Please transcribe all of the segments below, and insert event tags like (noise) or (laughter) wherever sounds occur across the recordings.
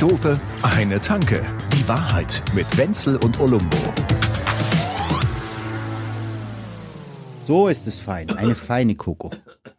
Dope, eine Tanke. Die Wahrheit mit Wenzel und Olumbo. So ist es fein. Eine feine Koko.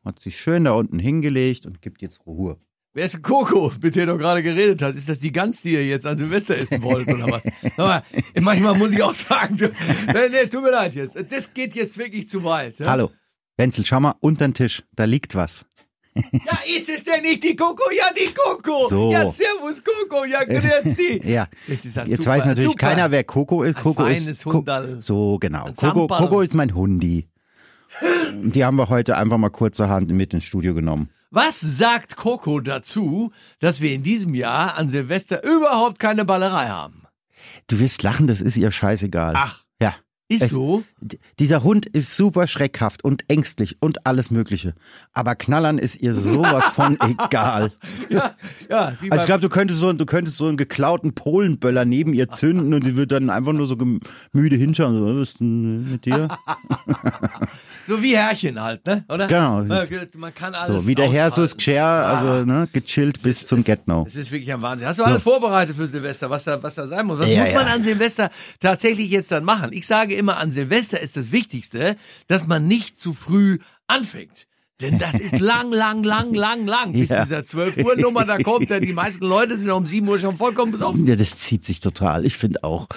Hat sich schön da unten hingelegt und gibt jetzt Ruhe. Wer ist Coco, mit der du gerade geredet hast? Ist das die Gans, die ihr jetzt an Silvester essen wollt oder was? (laughs) Aber manchmal muss ich auch sagen, du, nee, nee, tut mir leid jetzt. Das geht jetzt wirklich zu weit. Ja? Hallo. Wenzel, schau mal unter den Tisch. Da liegt was. (laughs) Ja, ist es denn nicht die Coco? Ja, die Coco. So. Ja, servus Coco. Ja, (laughs) grüß die. Ja. Das ist Jetzt super, weiß natürlich super. keiner, wer Coco ist. Ein Coco ist. Co Hunderl. so, genau. Coco. Coco ist mein Hundi. (laughs) Die haben wir heute einfach mal kurzerhand mit ins Studio genommen. Was sagt Coco dazu, dass wir in diesem Jahr an Silvester überhaupt keine Ballerei haben? Du wirst lachen, das ist ihr scheißegal. Ach. Ja. Ist Echt? so? Dieser Hund ist super schreckhaft und ängstlich und alles Mögliche. Aber Knallern ist ihr sowas (laughs) von egal. Ja, ja. Also ich glaube, du könntest so, du könntest so einen geklauten Polenböller neben ihr zünden und die wird dann einfach nur so müde hinschauen. So, was ist denn mit dir? (laughs) so wie Herrchen halt, ne? Oder? Genau. Man kann alles So, wie der Herr so aushalten. Gscher, also ne, gechillt bis zum Get-No. Das ist wirklich ein Wahnsinn. Hast du alles vorbereitet für Silvester, was da, was da sein muss? Was Ja, muss man an Silvester tatsächlich jetzt dann machen? Ich sage immer, an Silvester ist das Wichtigste, dass man nicht zu früh anfängt. Denn das ist lang, lang, lang, lang, lang, bis Ja. dieser 12 Uhr Nummer da kommt. Denn die meisten Leute sind um 7 Uhr schon vollkommen besoffen. Ja, das zieht sich total. Ich finde auch.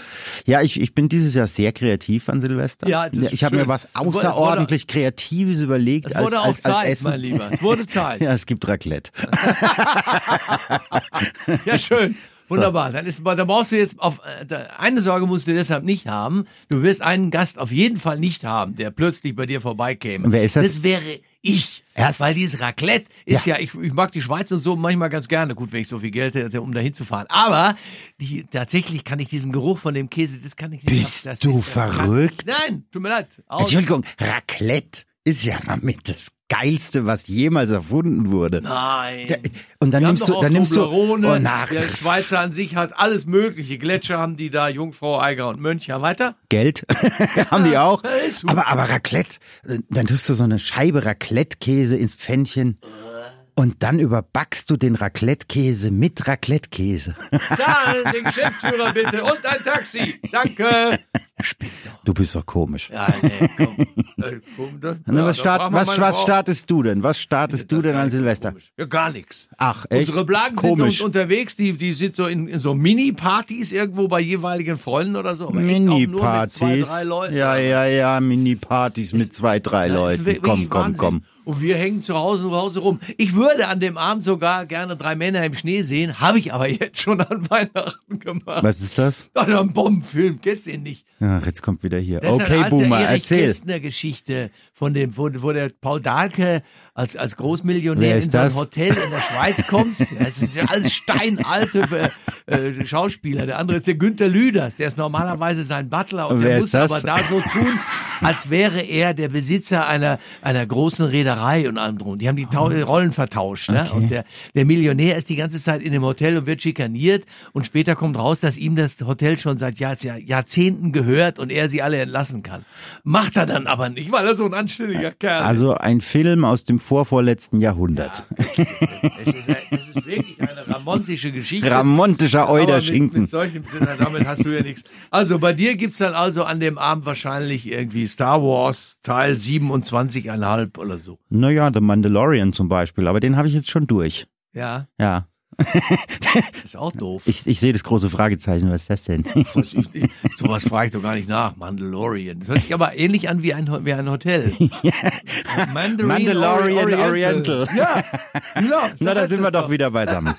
Ja, ich, ich bin dieses Jahr sehr kreativ an Silvester. Ja, das ist ich habe mir was Es wurde- außerordentlich Kreatives überlegt Es als, wurde auch als, als Zeit, Essen. mein Lieber. Es wurde Zeit. (laughs) Ja, es gibt Raclette. (laughs) Ja, schön. Wunderbar. Dann ist, da brauchst du jetzt auf, äh, eine Sorge musst du deshalb nicht haben. Du wirst einen Gast auf jeden Fall nicht haben, der plötzlich bei dir vorbeikäme. Und wer ist das? Das wäre ich. Erst- Weil dieses Raclette ist ja, ich, ich mag die Schweiz und so manchmal ganz gerne. Gut, wenn ich so viel Geld hätte, um da hinzufahren. Aber die, tatsächlich kann ich diesen Geruch von dem Käse, das kann ich nicht. Bist du verrückt? Nein, tut mir leid. Aus. Entschuldigung, Raclette ist ja mal mit das Geilste, was jemals erfunden wurde. Nein. Und dann Die nimmst du, dann nimmst du, oh, nach, Der Schweizer an sich hat alles mögliche. Gletscher haben die da, Jungfrau, Eiger und Mönch. Ja, weiter? Geld (laughs) haben die auch. Aber, aber Raclette, dann tust du so eine Scheibe Raclette-Käse ins Pfännchen und dann überbackst du den Raclette-Käse mit Raclette-Käse. (laughs) Zahlen den Geschäftsführer bitte und ein Taxi. Danke. Du bist doch komisch. Ja, nee, komm. Äh, komm da, Na, ja, was, start, startest du denn? Was startest du denn an Silvester? komisch. Ja, gar nichts. Ach, echt? Unsere Blagen sind Komisch. un unterwegs, die, die sind so in, in so Mini-Partys irgendwo bei jeweiligen Freunden oder so. Mini-Partys. Ja, ja, ja, Mini-Partys mit zwei, drei Leuten. Komm, komm, Wahnsinn. komm. Und wir hängen zu Hause zu Hause rum. Ich würde an dem Abend sogar gerne drei Männer im Schnee sehen, habe ich aber jetzt schon an (laughs) Weihnachten gemacht. Was ist das? Oh, ein Bombenfilm, kennst du den nicht? Ach, jetzt kommt wieder hier. Das ist Okay, alte Boomer, Erich erzähl. Kästner Geschichte von dem, wo, wo der Paul Dahlke als, als Großmillionär ist in so ein das? Hotel in der Schweiz kommt. (laughs) Das sind ja alles steinalte äh, äh, Schauspieler. Der andere ist der Günther Lüders, der ist normalerweise sein Butler und Und der muss ist aber da so tun, (laughs) als wäre er der Besitzer einer, einer großen Reederei und allem drum. Die haben die Tau Rollen vertauscht. Ne? Und der, der Millionär ist die ganze Zeit in dem Hotel und wird schikaniert und später kommt raus, dass ihm das Hotel schon seit Jahr, Jahr, Jahrzehnten gehört und er sie alle entlassen kann. Macht er dann aber nicht, weil er so ein anständiger Kerl ist. Also ein Film aus dem vorvorletzten Jahrhundert. Es ist, es ist wirklich eine ramontische Geschichte. Ramontischer mit, Euderschinken. mit solchem Sinne, damit hast du ja nichts. Also bei dir gibt's dann also an dem Abend wahrscheinlich irgendwie Star Wars Teil 27,5 oder so. Naja, The Mandalorian zum Beispiel, aber den habe ich jetzt schon durch. Ja, Ja. (laughs) ist auch doof. Ich, ich sehe das große Fragezeichen, was ist das denn? Sowas frage ich doch gar nicht nach. Mandalorian. Das hört sich aber ähnlich an wie ein, wie ein Hotel. (laughs) Mandarin Mandalorian Ori- Oriental. Ja, genau. (laughs) so Na, da sind das wir doch wieder beisammen.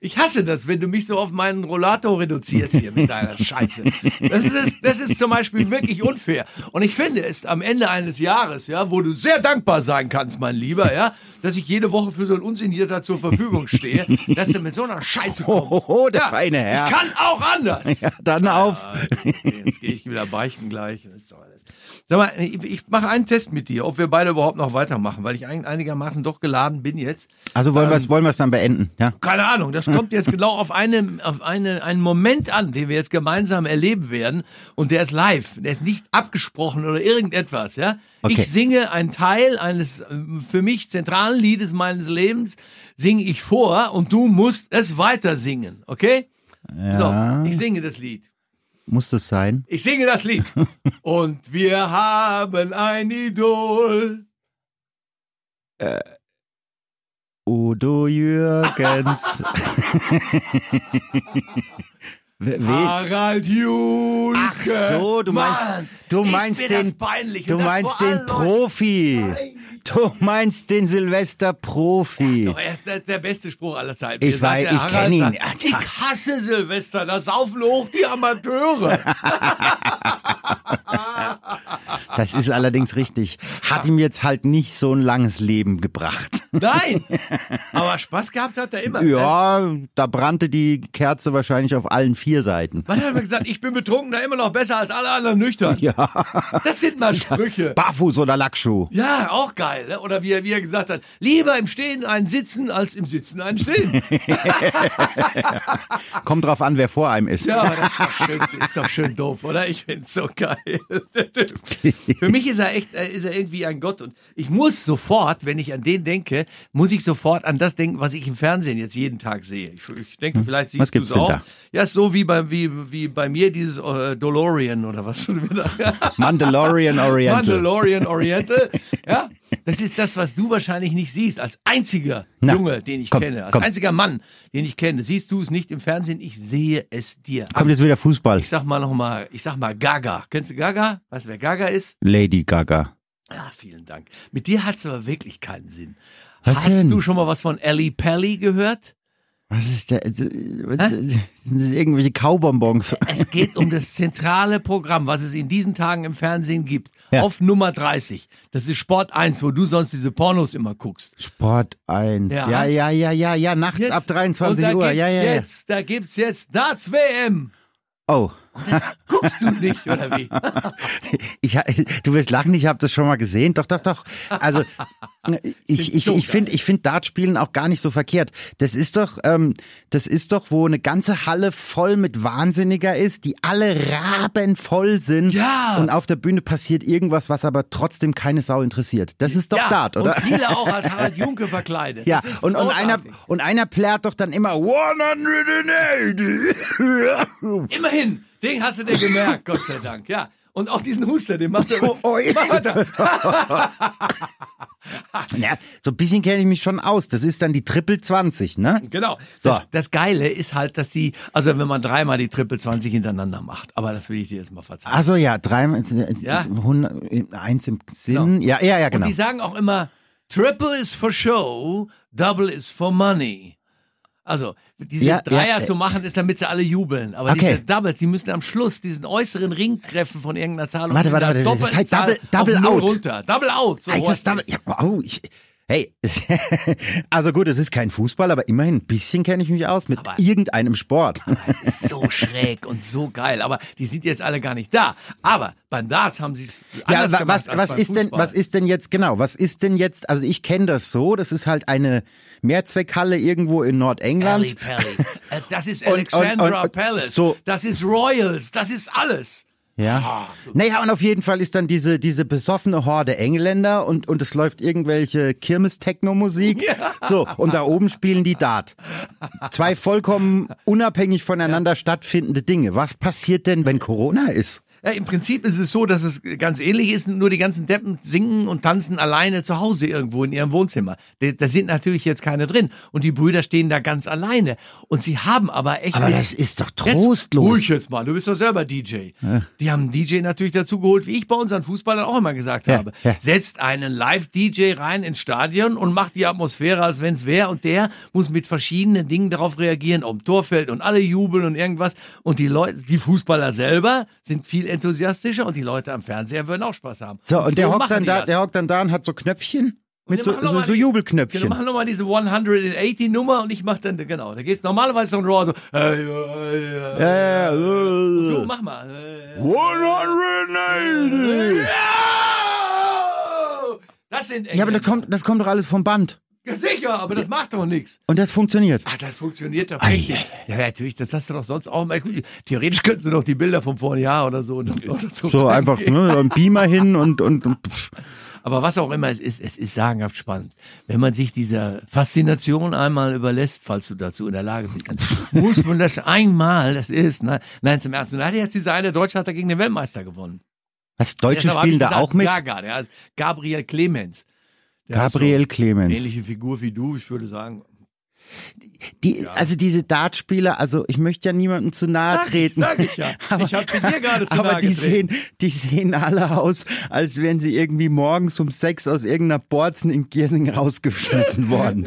Ich hasse das, wenn du mich so auf meinen Rollator reduzierst hier mit deiner Scheiße. Das ist, das ist zum Beispiel wirklich unfair. Und ich finde es am Ende eines Jahres, ja, wo du sehr dankbar sein kannst, mein Lieber, ja, dass ich jede Woche für so ein Unsignierter zur Verfügung stehe, (laughs) dass du mit so einer Scheiße kommst. Hohoho, der feine Herr. Ich kann auch anders. (laughs) Ja, dann auf. Okay, jetzt gehe ich wieder beichten gleich. Das ist doch alles. Sag mal, ich, ich mache einen Test mit dir, ob wir beide überhaupt noch weitermachen, weil ich ein, einigermaßen doch geladen bin jetzt. Also wollen wir es wollen wir's dann beenden, ja? Keine Ahnung, das kommt jetzt (laughs) genau auf, eine, auf eine, einen Moment an, den wir jetzt gemeinsam erleben werden. Und der ist live, der ist nicht abgesprochen oder irgendetwas. Ja? Okay. Ich singe einen Teil eines ähm, für mich zentralen finalen Liedes meines Lebens singe ich vor und du musst es weiter singen, okay? Ja. So, ich singe das Lied. Muss das sein? Ich singe das Lied. (laughs) und wir haben ein Idol. Udo Jürgens. (laughs) We- Harald Julke. Ach so, du meinst, Mann, du meinst den, du meinst den allen Leuten. Du meinst den Silvester Profi. Doch, er ist der, der beste Spruch aller Zeiten. Ich weiß, ich Harald, kenn ihn. sagt, Ich hasse Silvester, da saufen hoch die Amateure. (laughs) Das ist allerdings richtig. Hat ihm jetzt halt nicht so ein langes Leben gebracht. Nein, (laughs) aber Spaß gehabt hat er immer. ne? Ja, da brannte die Kerze wahrscheinlich auf allen vier Seiten. Man hat immer gesagt, ich bin betrunken, da immer noch besser als alle anderen nüchtern. Ja. Das sind mal Sprüche. Barfuß oder Lackschuh. Ja, auch geil. Ne? Oder wie er, wie er gesagt hat, lieber im Stehen ein Sitzen als im Sitzen ein Stehen. (laughs) Kommt drauf an, wer vor einem ist. Ja, das ist doch schön, ist doch schön doof, oder? Ich find's so geil. (laughs) Für mich ist er echt, äh, ist er irgendwie ein Gott und ich muss sofort, wenn ich an den denke, muss ich sofort an das denken, was ich im Fernsehen jetzt jeden Tag sehe. Ich, ich denke, vielleicht Hm. Was siehst du gibt's es auch. da? Ja, so wie bei, wie, wie bei mir dieses äh, DeLorean oder was (laughs) Mandalorian Oriental. Mandalorian Oriental. (laughs) Ja, das ist das, was du wahrscheinlich nicht siehst. Als einziger Na, Junge, den ich komm, kenne, als komm. einziger Mann, den ich kenne, siehst du es nicht im Fernsehen. Ich sehe es dir. an. Kommt jetzt wieder Fußball. Ich sag mal noch mal, ich sag mal Gaga. Kennst du Gaga? Weißt du, wer Gaga ist? Lady Gaga. Ja, vielen Dank. Mit dir hat's aber wirklich keinen Sinn. Was Hast denn? du schon mal was von Ellie Pelli gehört? Was ist der? Was, sind das irgendwelche Kaubonbons? Es geht um (laughs) das zentrale Programm, was es in diesen Tagen im Fernsehen gibt. Ja. Auf Nummer 30. Das ist Sport 1, wo du sonst diese Pornos immer guckst. Sport 1. Ja. Ja, ja, ja, ja, ja. Nachts Jetzt- ab 23 und da Uhr. Gibt's Ja, ja, ja. jetzt, da gibt's jetzt Darts WM. Oh. Das guckst du nicht, oder wie? (laughs) Ich, du wirst lachen, ich habe das schon mal gesehen. Doch, doch, doch. Also ich, ich, so ich finde ich find Dartspielen auch gar nicht so verkehrt. Das ist doch, ähm, das ist doch, wo eine ganze Halle voll mit Wahnsinniger ist, die alle rabenvoll sind Ja. und auf der Bühne passiert irgendwas, was aber trotzdem keine Sau interessiert. Das ist doch ja, Dart, oder? Und viele auch als (laughs) Harald Junke verkleidet. Ja, und, und, einer, und einer plärt doch dann immer 180. Immerhin, den hast du dir gemerkt, Gott sei Dank. Ja. Und auch diesen Huster, den macht er. Oh, oh, (laughs) ja. So ein bisschen kenne ich mich schon aus. Das ist dann die Triple 20, ne? Genau. So. Das, das Geile ist halt, dass die, also wenn man dreimal die Triple 20 hintereinander macht, aber das will ich dir jetzt mal verzeihen. Also ja, dreimal, Ja. 100, eins im Sinn. Ja, ja, ja, genau. Und die sagen auch immer, Triple is for show, Double is for money. Also, diese Ja, Dreier ja, zu machen, ist, damit sie alle jubeln. Aber Okay. diese Doubles, die müssen am Schluss diesen äußeren Ring treffen von irgendeiner Zahl. Warte, warte, warte, das doppelten heißt Double- Double Out. runter. Double out. So heißt das Double? Ja, oh, ich, hey, (laughs) also gut, es ist kein Fußball, aber immerhin ein bisschen kenne ich mich aus mit Aber- irgendeinem Sport. (laughs) Es ist so schräg und so geil. Aber die sind jetzt alle gar nicht da. Aber beim Darts haben sie es Ja, anders gemacht was, als was ist denn, was ist denn jetzt genau? Was ist denn jetzt? Also ich kenne das so. Das ist halt eine Mehrzweckhalle irgendwo in Nordengland. Ali Pelli. (laughs) Äh, Das ist Und- Alexandra und- und- Palace. so. Das ist Royals. Das ist alles. Ja. Naja, und auf jeden Fall ist dann diese, diese besoffene Horde Engländer und, und es läuft irgendwelche Kirmes-Techno-Musik. Ja. So, und da oben spielen die Dart. Zwei vollkommen unabhängig voneinander stattfindende Dinge. Was passiert denn, wenn Corona ist? Ja, Im Prinzip ist es so, dass es ganz ähnlich ist, nur die ganzen Deppen singen und tanzen alleine zu Hause irgendwo in ihrem Wohnzimmer. Da da sind natürlich jetzt keine drin und die Brüder stehen da ganz alleine. Und sie haben aber echt... Aber das ist doch Jetzt, trostlos. ruhig jetzt mal, du bist doch selber DJ. Die haben einen DJ natürlich dazu geholt, wie ich bei unseren Fußballern auch immer gesagt Ja, habe. ja. Setzt einen Live-DJ rein ins Stadion und macht die Atmosphäre, als wenn es wäre. Und der muss mit verschiedenen Dingen darauf reagieren, um Torfeld und alle jubeln und irgendwas. Und die Leute, die Fußballer selber sind viel enthusiastischer und die Leute am Fernseher würden auch Spaß haben. So, und der hockt machen dann da, das. der hockt dann da und hat so Knöpfchen. Mit so, so, so Jubelknöpfchen. Genau, machen nochmal diese 180 Nummer und ich mach dann, genau, da geht normalerweise so ein Raw so, hey, ja, ja, ja. Du, mach mal. Äh, 180. Ja! Das sind Ja, aber das Engländer. kommt, das kommt doch alles vom Band. Ja, sicher, aber das macht doch nichts. Und das funktioniert. Ach, das funktioniert doch Ei, Ja, natürlich, das hast du doch sonst auch mal. Theoretisch könntest du doch die Bilder vom vorigen Jahr oder so. dazu So einfach ne, so ein Beamer hin und, und, und. Aber was auch immer es ist, es ist sagenhaft spannend. Wenn man sich dieser Faszination einmal überlässt, falls du dazu in der Lage bist, dann (laughs) muss man das einmal, das ist, ne? nein, zum Ernst. Und da hat jetzt dieser eine Deutsche hat dagegen den Weltmeister gewonnen. Was, Deutsche spielen da gesagt, auch mit? Der heißt Gabriel Clemens. Der Gabriel ist Clemens. so ähnliche Figur wie du, ich würde sagen. Die, Also diese Dartspieler, also ich möchte ja niemandem zu nahe Sag ich, treten. sag ich ja. (laughs) Ich hab dir gerade zu Aber nahe die getreten. sehen, die sehen alle aus, als wären sie irgendwie morgens um sechs aus irgendeiner Borzen in Giersing rausgeschmissen (laughs) worden.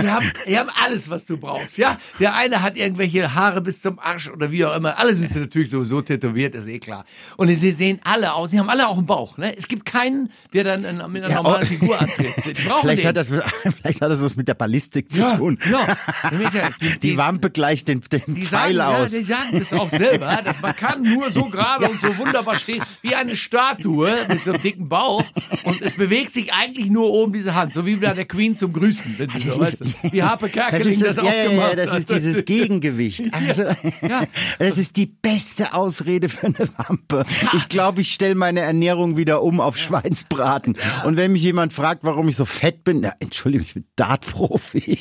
Die haben, die haben alles, was du brauchst, ja. Der eine hat irgendwelche Haare bis zum Arsch oder wie auch immer. Alle sind natürlich sowieso tätowiert, ist eh klar. Und sie sehen alle aus, die haben alle auch einen Bauch, ne? Es gibt keinen, der dann mit einer Ja, normalen oh. Figur antritt. Vielleicht den. hat, das, (laughs) vielleicht hat das was mit der Ballistik zu ja, tun. Ja, (laughs) die, Die Wampe gleicht den, den Die sagen, Pfeil ja, aus. die sagen das auch selber, dass man kann nur so gerade und so wunderbar stehen, wie eine Statue mit so einem dicken Bauch und es bewegt sich eigentlich nur oben diese Hand, so wie bei der Queen zum Grüßen, wenn sie so, weißt du, wie Harpe Kerkeling das, das, auch ja, ja, gemacht ja, das ist dieses Gegengewicht. (laughs) Also, ja. (laughs) das ist die beste Ausrede für eine Wampe. Ich glaube, ich stelle meine Ernährung wieder um auf Schweinsbraten. Und wenn mich jemand fragt, warum ich so fett bin, na, entschuldige, ich bin Dartprofi.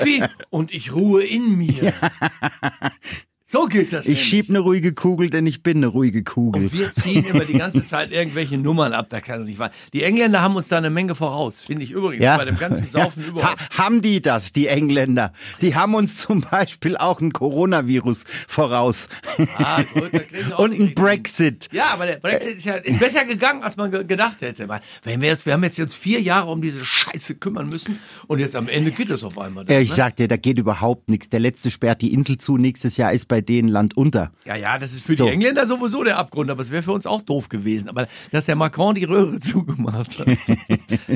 Profi und ich ruhe in mir. (laughs) So geht das Ich nämlich. schieb eine ruhige Kugel, denn ich bin eine ruhige Kugel. Und wir ziehen immer die ganze Zeit irgendwelche Nummern ab, da kann doch nicht wahr. Die Engländer haben uns da eine Menge voraus, finde ich übrigens, bei dem ganzen Saufen Ja. überhaupt. Ha, haben die das, die Engländer? Die haben uns zum Beispiel auch ein Coronavirus voraus. Ah, gut, (laughs) Und ein. Brexit. Ja, aber der Brexit ist ja ist besser gegangen, als man ge- gedacht hätte. Weil Wenn wir jetzt, wir haben jetzt, jetzt vier Jahre um diese Scheiße kümmern müssen und jetzt am Ende geht es auf einmal. Ja, ich ne? sag dir, da geht überhaupt nichts. Der letzte sperrt die Insel zu. Nächstes Jahr ist bei denen Land unter. Ja, ja, das ist für So. die Engländer sowieso der Abgrund, aber es wäre für uns auch doof gewesen. Aber dass der Macron die Röhre (laughs) zugemacht hat,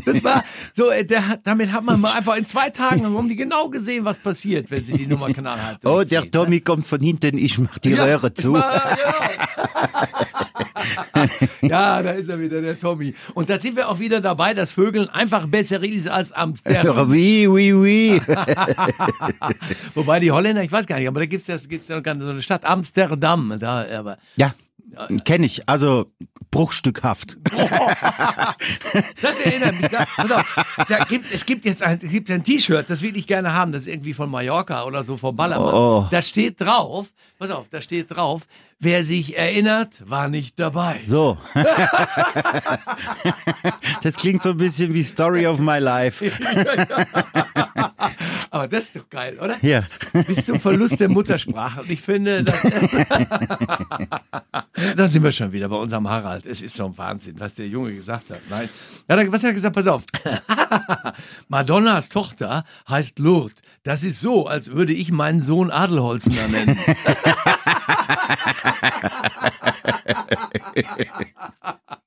das war so, äh, der damit hat man mal einfach in zwei Tagen haben die genau gesehen, was passiert, wenn sie die Nummer knallhart Oh, der Tommy kommt von hinten, ich mach die Ja, Röhre zu. war- ja. (laughs) ja, da ist er wieder, der Tommy. Und da sind wir auch wieder dabei, dass Vögeln einfach besser ist als Amsterdam. Oui, oui, oui. Wobei die Holländer, ich weiß gar nicht, aber da gibt's ja, gibt's ja noch gar nicht so eine Stadt, Amsterdam. Da, aber Ja, kenne ich. Also bruchstückhaft. das erinnert mich. Da, auf, da gibt, es gibt jetzt ein, gibt ein T-Shirt, das will ich gerne haben, das ist irgendwie von Mallorca oder so vom Ballermann. Oh. Da steht drauf, pass auf, da steht drauf, wer sich erinnert, war nicht dabei. So. (laughs) das klingt so ein bisschen wie Story of my life. (laughs) Aber das ist doch geil, oder? Ja. Bis zum Verlust der Muttersprache. Und ich finde, (laughs) da sind wir schon wieder bei unserem Harald. Es ist so ein Wahnsinn, was der Junge gesagt hat. Nein. Ja, da- was hat er gesagt? Pass auf. (laughs) Madonnas Tochter heißt Lourdes. Das ist so, als würde ich meinen Sohn Adelholzner nennen. (laughs)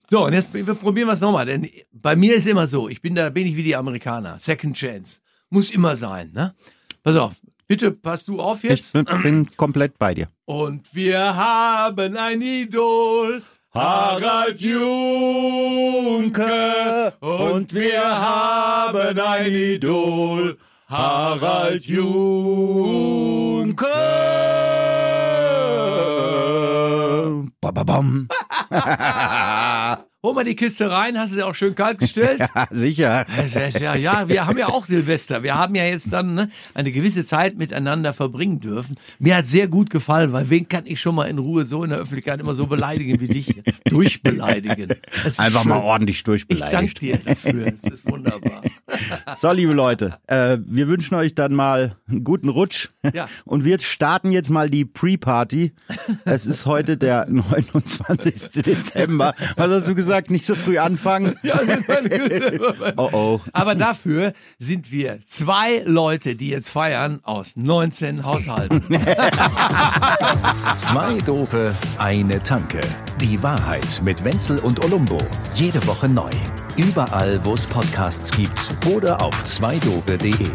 So, und jetzt wir probieren wir es nochmal, denn bei mir ist immer so, ich bin da bin ich wie die Amerikaner, Second Chance. Muss immer sein, ne? Pass auf, bitte passt du auf Ich jetzt. bin (clears throat) komplett bei dir. Und wir haben ein Idol, Harald Junke. Und wir haben ein Idol, Harald Junke. Ba, ba, bam. (laughs) Hol mal die Kiste rein, hast du sie auch schön kalt gestellt? (laughs) Ja, sicher. Ja, ja, wir haben ja auch Silvester. Wir haben ja jetzt dann ne, eine gewisse Zeit miteinander verbringen dürfen. Mir hat sehr gut gefallen, weil wen kann ich schon mal in Ruhe so in der Öffentlichkeit immer so beleidigen wie dich? Durchbeleidigen. Einfach schön. mal ordentlich Ich danke dir dafür. Das ist wunderbar. (laughs) So, liebe Leute, äh, wir wünschen euch dann mal einen guten Rutsch. Ja. Und wir starten jetzt mal die Pre-Party. Es ist heute der (laughs) 29. Dezember. Was hast du gesagt? Nicht so früh anfangen? (laughs) (laughs) Oh oh. Aber dafür sind wir zwei Leute, die jetzt feiern aus 19 Haushalten. (laughs) Zwei Dope, eine Tanke. Die Wahrheit mit Wenzel und Olumbo. Jede Woche neu. Überall, wo es Podcasts gibt oder auf zweidope.de.